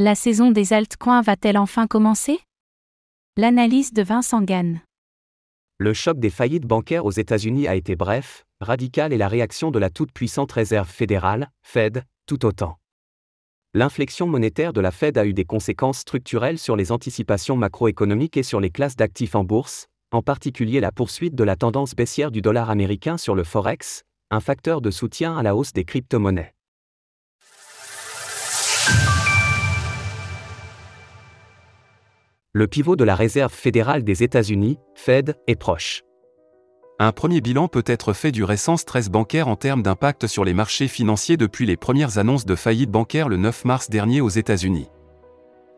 La saison des altcoins va-t-elle enfin commencer? L'analyse de Vincent Gann. Le choc des faillites bancaires aux États-Unis a été bref, radical et la réaction de la toute-puissante réserve fédérale, Fed, tout autant. L'inflexion monétaire de la Fed a eu des conséquences structurelles sur les anticipations macroéconomiques et sur les classes d'actifs en bourse, en particulier la poursuite de la tendance baissière du dollar américain sur le Forex, un facteur de soutien à la hausse des crypto-monnaies. Le pivot de la Réserve fédérale des États-Unis, Fed, est proche. Un premier bilan peut être fait du récent stress bancaire en termes d'impact sur les marchés financiers depuis les premières annonces de faillite bancaire le 9 mars dernier aux États-Unis.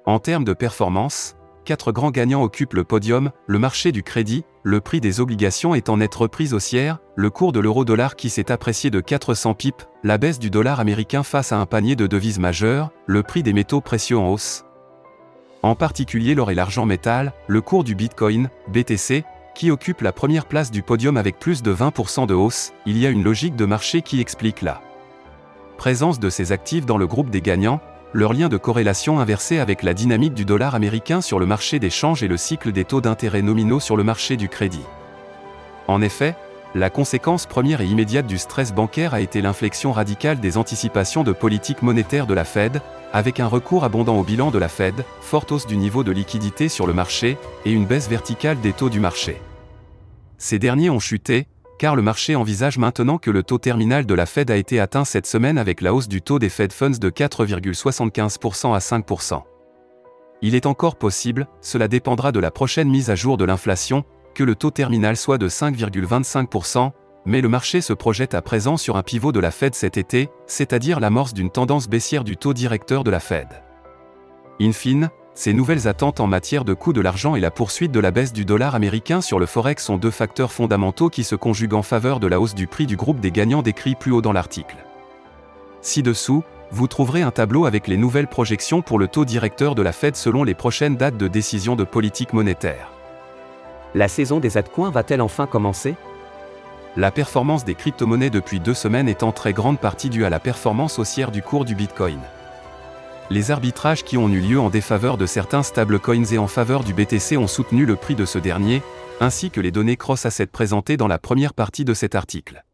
En termes de performance, quatre grands gagnants occupent le podium, le marché du crédit, le prix des obligations est en nette reprise haussière, le cours de l'euro-dollar qui s'est apprécié de 400 pips, la baisse du dollar américain face à un panier de devises majeures, le prix des métaux précieux en hausse. En particulier l'or et l'argent métal, le cours du Bitcoin, BTC, qui occupe la première place du podium avec plus de 20% de hausse, il y a une logique de marché qui explique la présence de ces actifs dans le groupe des gagnants, leur lien de corrélation inversé avec la dynamique du dollar américain sur le marché des changes et le cycle des taux d'intérêt nominaux sur le marché du crédit. En effet, la conséquence première et immédiate du stress bancaire a été l'inflexion radicale des anticipations de politique monétaire de la Fed, avec un recours abondant au bilan de la Fed, forte hausse du niveau de liquidité sur le marché, et une baisse verticale des taux du marché. Ces derniers ont chuté, car le marché envisage maintenant que le taux terminal de la Fed a été atteint cette semaine avec la hausse du taux des Fed Funds de 4,75% à 5%. Il est encore possible, cela dépendra de la prochaine mise à jour de l'inflation, que le taux terminal soit de 5,25%, mais le marché se projette à présent sur un pivot de la Fed cet été, c'est-à-dire l'amorce d'une tendance baissière du taux directeur de la Fed. In fine, ces nouvelles attentes en matière de coût de l'argent et la poursuite de la baisse du dollar américain sur le forex sont deux facteurs fondamentaux qui se conjuguent en faveur de la hausse du prix du groupe des gagnants décrit plus haut dans l'article. Ci-dessous, vous trouverez un tableau avec les nouvelles projections pour le taux directeur de la Fed selon les prochaines dates de décision de politique monétaire. La saison des altcoins va-t-elle enfin commencer? La performance des crypto-monnaies depuis deux semaines est en très grande partie due à la performance haussière du cours du Bitcoin. Les arbitrages qui ont eu lieu en défaveur de certains stablecoins et en faveur du BTC ont soutenu le prix de ce dernier, ainsi que les données cross-asset présentées dans la première partie de cet article.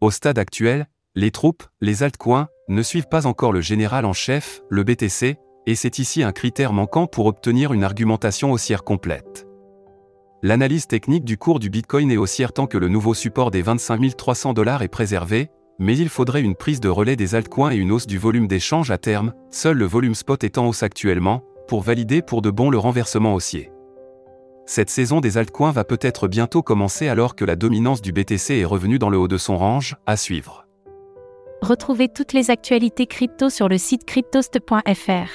Au stade actuel, les troupes, les altcoins, ne suivent pas encore le général en chef, le BTC, et c'est ici un critère manquant pour obtenir une argumentation haussière complète. L'analyse technique du cours du Bitcoin est haussière tant que le nouveau support des 25 300 dollars est préservé, mais il faudrait une prise de relais des altcoins et une hausse du volume d'échange à terme, seul le volume spot est en hausse actuellement, pour valider pour de bon le renversement haussier. Cette saison des altcoins va peut-être bientôt commencer alors que la dominance du BTC est revenue dans le haut de son range, à suivre. Retrouvez toutes les actualités crypto sur le site cryptost.fr.